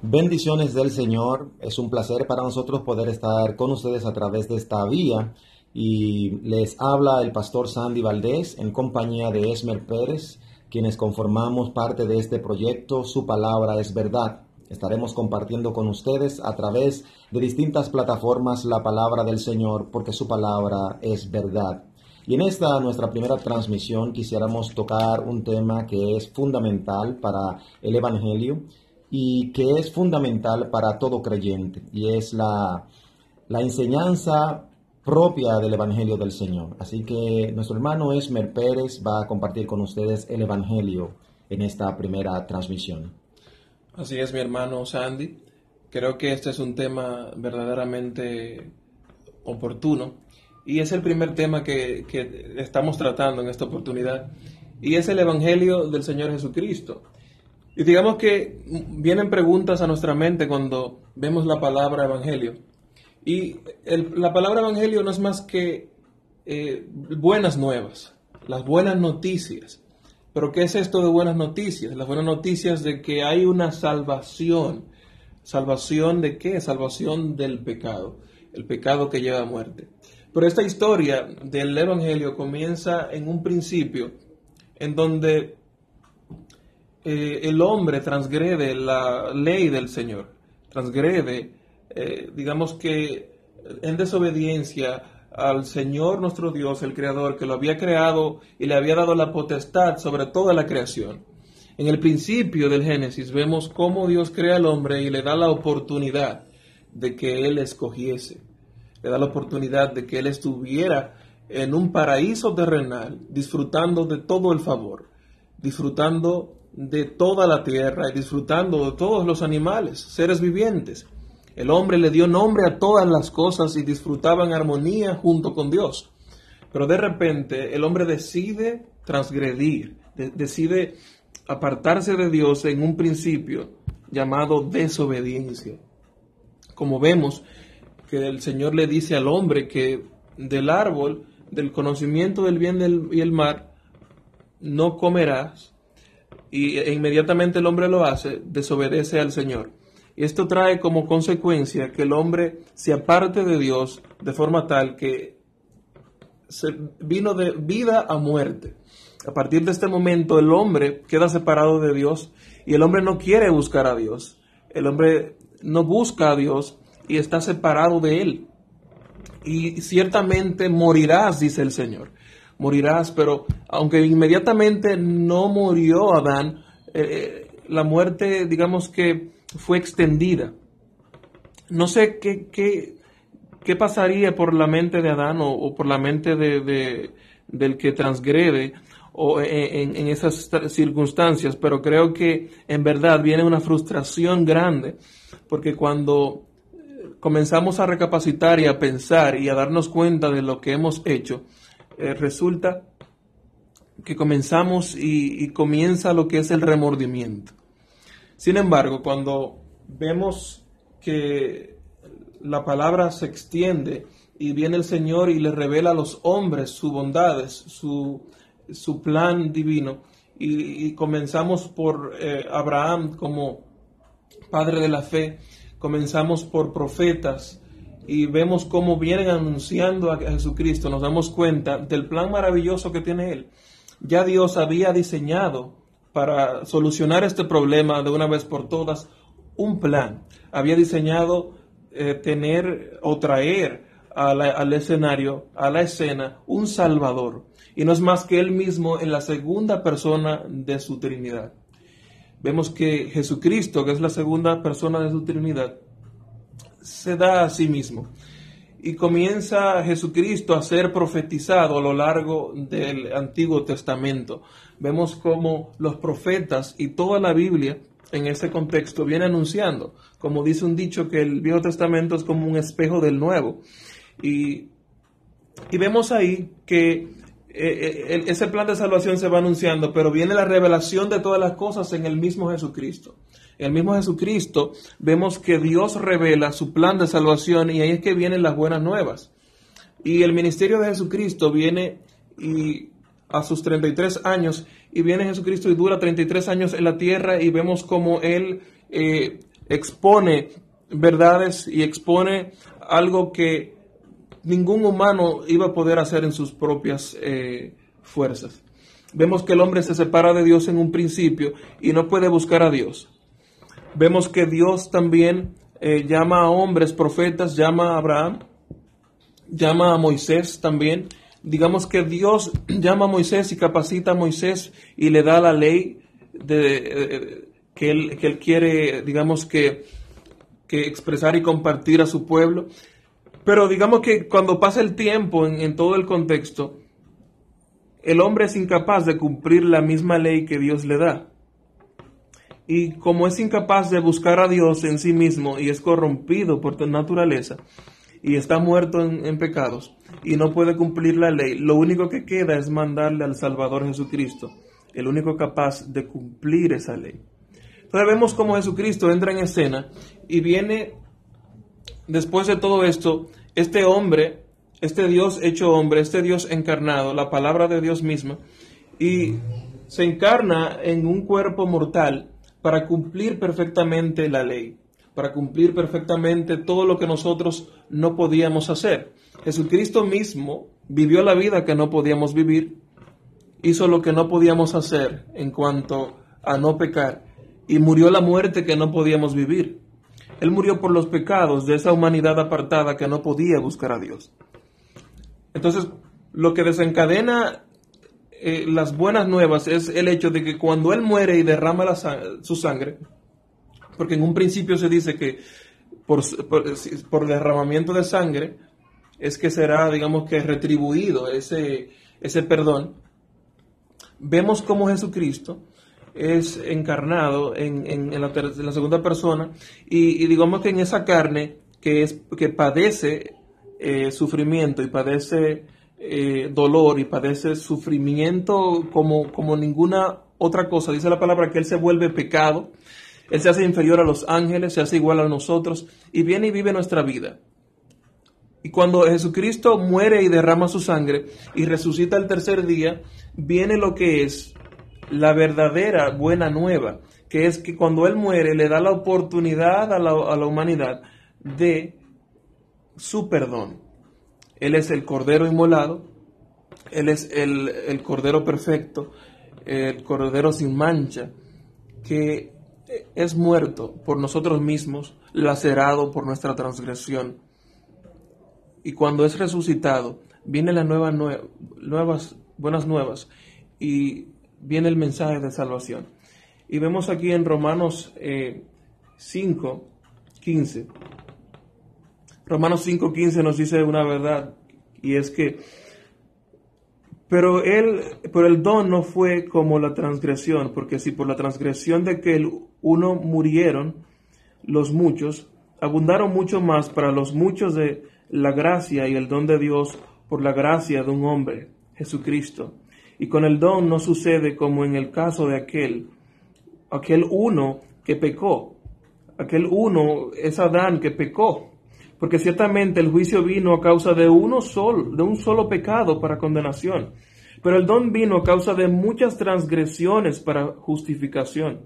Bendiciones del Señor. Es un placer para nosotros poder estar con ustedes a través de esta vía. Y les habla el pastor Sandy Valdés en compañía de Esmer Pérez, quienes conformamos parte de este proyecto Su Palabra es Verdad. Estaremos compartiendo con ustedes a través de distintas plataformas la palabra del Señor porque su palabra es verdad. Y en esta nuestra primera transmisión quisiéramos tocar un tema que es fundamental para el Evangelio y que es fundamental para todo creyente y es la, la enseñanza propia del Evangelio del Señor. Así que nuestro hermano Esmer Pérez va a compartir con ustedes el Evangelio en esta primera transmisión. Así es, mi hermano Sandy. Creo que este es un tema verdaderamente oportuno y es el primer tema que, que estamos tratando en esta oportunidad y es el Evangelio del Señor Jesucristo. Y digamos que vienen preguntas a nuestra mente cuando vemos la palabra evangelio. Y la palabra evangelio no es más que eh, buenas nuevas, las buenas noticias. Pero ¿qué es esto de buenas noticias? Las buenas noticias de que hay una salvación. ¿Salvación de qué? Salvación del pecado. El pecado que lleva a muerte. Pero esta historia del Evangelio comienza en un principio en donde eh, el hombre transgrede la ley del Señor, transgrede, eh, digamos que en desobediencia al Señor nuestro Dios, el Creador, que lo había creado y le había dado la potestad sobre toda la creación. En el principio del Génesis vemos cómo Dios crea al hombre y le da la oportunidad de que él escogiese, le da la oportunidad de que él estuviera en un paraíso terrenal, disfrutando de todo el favor, disfrutando de toda la tierra y disfrutando de todos los animales, seres vivientes. El hombre le dio nombre a todas las cosas y disfrutaba en armonía junto con Dios. Pero de repente el hombre decide transgredir, decide apartarse de Dios en un principio llamado desobediencia. Como vemos que el Señor le dice al hombre que del árbol del conocimiento del bien y el mal no comerás, y e inmediatamente el hombre lo hace, desobedece al Señor. Y esto trae como consecuencia que el hombre se aparte de Dios de forma tal que se vino de vida a muerte. A partir de este momento el hombre queda separado de Dios y el hombre no quiere buscar a Dios. El hombre no busca a Dios y está separado de él. Y ciertamente morirás, dice el Señor morirás, pero aunque inmediatamente no murió Adán, eh, eh, la muerte, digamos que fue extendida. No sé qué, qué, pasaría por la mente de Adán o, por la mente de, del que transgrede o e, en, en, esas circunstancias, pero creo que en verdad viene una frustración grande, porque cuando comenzamos a recapacitar y a pensar y a darnos cuenta de lo que hemos hecho, eh, resulta que comenzamos y, comienza lo que es el remordimiento. Sin embargo, cuando vemos que la palabra se extiende y viene el Señor y le revela a los hombres sus bondades, su, su plan divino, y, comenzamos por eh, Abraham como padre de la fe, comenzamos por profetas, y vemos cómo vienen anunciando a Jesucristo, nos damos cuenta del plan maravilloso que tiene Él. Ya Dios había diseñado para solucionar este problema de una vez por todas un plan. Había diseñado eh, tener o traer al escenario, a la escena, un Salvador. Y no es más que Él mismo en la segunda persona de su Trinidad. Vemos que Jesucristo, que es la segunda persona de su Trinidad, se da a sí mismo. Y comienza Jesucristo a ser profetizado a lo largo del Antiguo Testamento. Vemos cómo los profetas y toda la Biblia en ese contexto viene anunciando, como dice un dicho, que el Viejo Testamento es como un espejo del Nuevo. Y, vemos ahí que eh, eh, ese plan de salvación se va anunciando, pero viene la revelación de todas las cosas en el mismo Jesucristo el mismo Jesucristo, vemos que Dios revela su plan de salvación y ahí es que vienen las buenas nuevas. Y el ministerio de Jesucristo viene a sus 33 años y viene Jesucristo y dura 33 años en la tierra y vemos como Él eh, expone verdades y expone algo que ningún humano iba a poder hacer en sus propias eh, fuerzas. Vemos que el hombre se separa de Dios en un principio y no puede buscar a Dios. Vemos que Dios también eh, llama a hombres, profetas, llama a Abraham, llama a Moisés también. Digamos que Dios llama a Moisés y capacita a Moisés y le da la ley de, eh, que, él, que, él, quiere, digamos que, que, expresar y compartir a su pueblo. Pero digamos que cuando pasa el tiempo en todo el contexto, el hombre es incapaz de cumplir la misma ley que Dios le da. Y como es incapaz de buscar a Dios en sí mismo y es corrompido por tu naturaleza y está muerto en, en, pecados y no puede cumplir la ley, lo único que queda es mandarle al Salvador Jesucristo, el único capaz de cumplir esa ley. Entonces vemos cómo Jesucristo entra en escena y viene, después de todo esto, este hombre este Dios hecho hombre, este Dios encarnado, la palabra de Dios misma, y se encarna en un cuerpo mortal para cumplir perfectamente la ley, para cumplir perfectamente todo lo que nosotros no podíamos hacer. Jesucristo mismo vivió la vida que no podíamos vivir, hizo lo que no podíamos hacer en cuanto a no pecar, y murió la muerte que no podíamos vivir. Él murió por los pecados de esa humanidad apartada que no podía buscar a Dios. Entonces, lo que desencadena eh, las buenas nuevas es el hecho de que cuando Él muere y derrama su sangre, porque en un principio se dice que por, por, derramamiento de sangre es que será, digamos que, retribuido ese, ese perdón, vemos cómo Jesucristo es encarnado en, en, la, en la, segunda persona y, y, digamos que en esa carne que, es, que padece eh, sufrimiento y padece eh, dolor y padece sufrimiento como, como ninguna otra cosa. Dice la palabra que Él se vuelve pecado, Él se hace inferior a los ángeles, se hace igual a nosotros y viene y vive nuestra vida. Y cuando Jesucristo muere y derrama su sangre y resucita el tercer día, viene lo que es la verdadera buena nueva, que es que cuando Él muere le da la oportunidad a la, a la humanidad de su perdón. Él es el Cordero inmolado, Él es el, el Cordero perfecto, el Cordero sin mancha, que es muerto por nosotros mismos, lacerado por nuestra transgresión. Y cuando es resucitado, viene la nueva, nuevas, buenas nuevas y viene el mensaje de salvación. Y vemos aquí en Romanos eh, 5, 15. Romanos 5.15 nos dice una verdad y es que, pero él, pero el don no fue como la transgresión, porque si por la transgresión de que uno murieron los muchos, abundaron mucho más para los muchos de la gracia y el don de Dios por la gracia de un hombre, Jesucristo. Y con el don no sucede como en el caso de aquel, aquel uno que pecó. Aquel uno es Adán que pecó porque ciertamente el juicio vino a causa de uno solo, de un solo pecado para condenación, pero el don vino a causa de muchas transgresiones para justificación.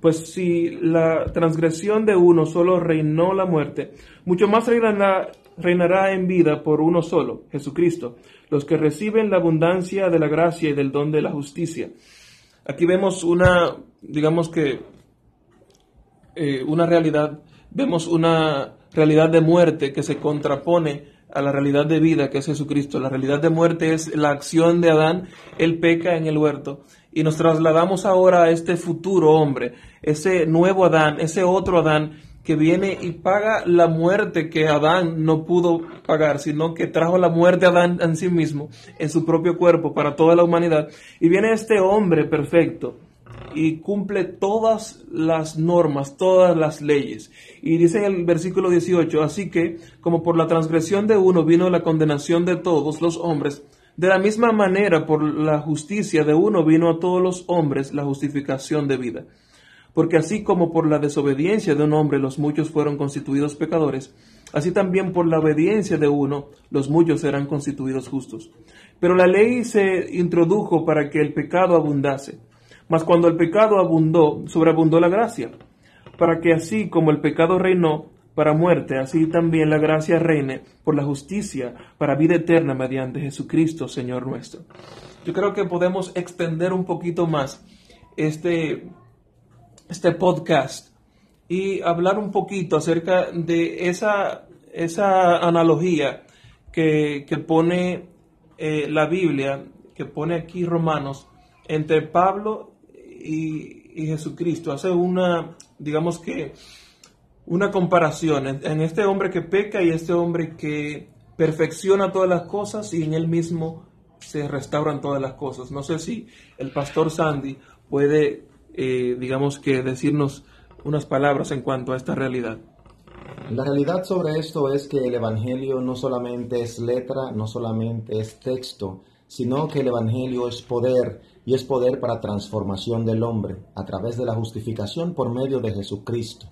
Pues si la transgresión de uno solo reinó la muerte, mucho más reinará, en vida por uno solo, Jesucristo, los que reciben la abundancia de la gracia y del don de la justicia. Aquí vemos una, digamos que, eh, una realidad, vemos una realidad de muerte que se contrapone a la realidad de vida que es Jesucristo. La realidad de muerte es la acción de Adán, él peca en el huerto y nos trasladamos ahora a este futuro hombre, ese nuevo Adán, ese otro Adán que viene y paga la muerte que Adán no pudo pagar, sino que trajo la muerte a Adán en sí mismo, en su propio cuerpo, para toda la humanidad. Y viene este hombre perfecto, y cumple todas las normas, todas las leyes. Y dice en el versículo 18, así que como por la transgresión de uno vino la condenación de todos los hombres, de la misma manera por la justicia de uno vino a todos los hombres la justificación de vida. Porque así como por la desobediencia de un hombre los muchos fueron constituidos pecadores, así también por la obediencia de uno los muchos serán constituidos justos. Pero la ley se introdujo para que el pecado abundase mas cuando el pecado abundó, sobreabundó la gracia. para que así como el pecado reinó para muerte, así también la gracia reine por la justicia para vida eterna mediante Jesucristo, Señor nuestro. Yo creo que podemos extender un poquito más este, este podcast y hablar un poquito acerca de esa, esa analogía que, pone eh, la Biblia, que pone aquí Romanos, entre Pablo y, Jesucristo. Hace una, digamos que, una comparación en, este hombre que peca y este hombre que perfecciona todas las cosas y en él mismo se restauran todas las cosas. No sé si el pastor Sandy puede, eh, digamos que, decirnos unas palabras en cuanto a esta realidad. La realidad sobre esto es que el Evangelio no solamente es letra, no solamente es texto, sino que el Evangelio es poder y es poder para transformación del hombre a través de la justificación por medio de Jesucristo.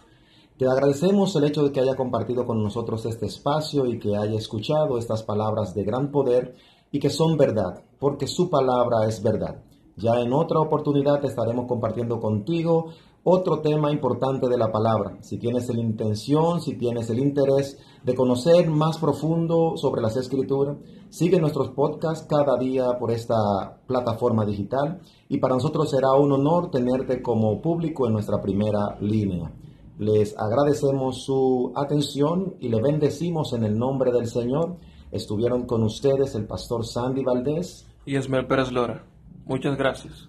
Te agradecemos el hecho de que haya compartido con nosotros este espacio y que haya escuchado estas palabras de gran poder y que son verdad, porque su palabra es verdad. Ya en otra oportunidad estaremos compartiendo contigo otro tema importante de la palabra. Si tienes la intención, si tienes el interés de conocer más profundo sobre las escrituras, sigue nuestros podcasts cada día por esta plataforma digital y para nosotros será un honor tenerte como público en nuestra primera línea. Les agradecemos su atención y le bendecimos en el nombre del Señor. Estuvieron con ustedes el pastor Sandy Valdés y Esmer Pérez Lora. Muchas gracias.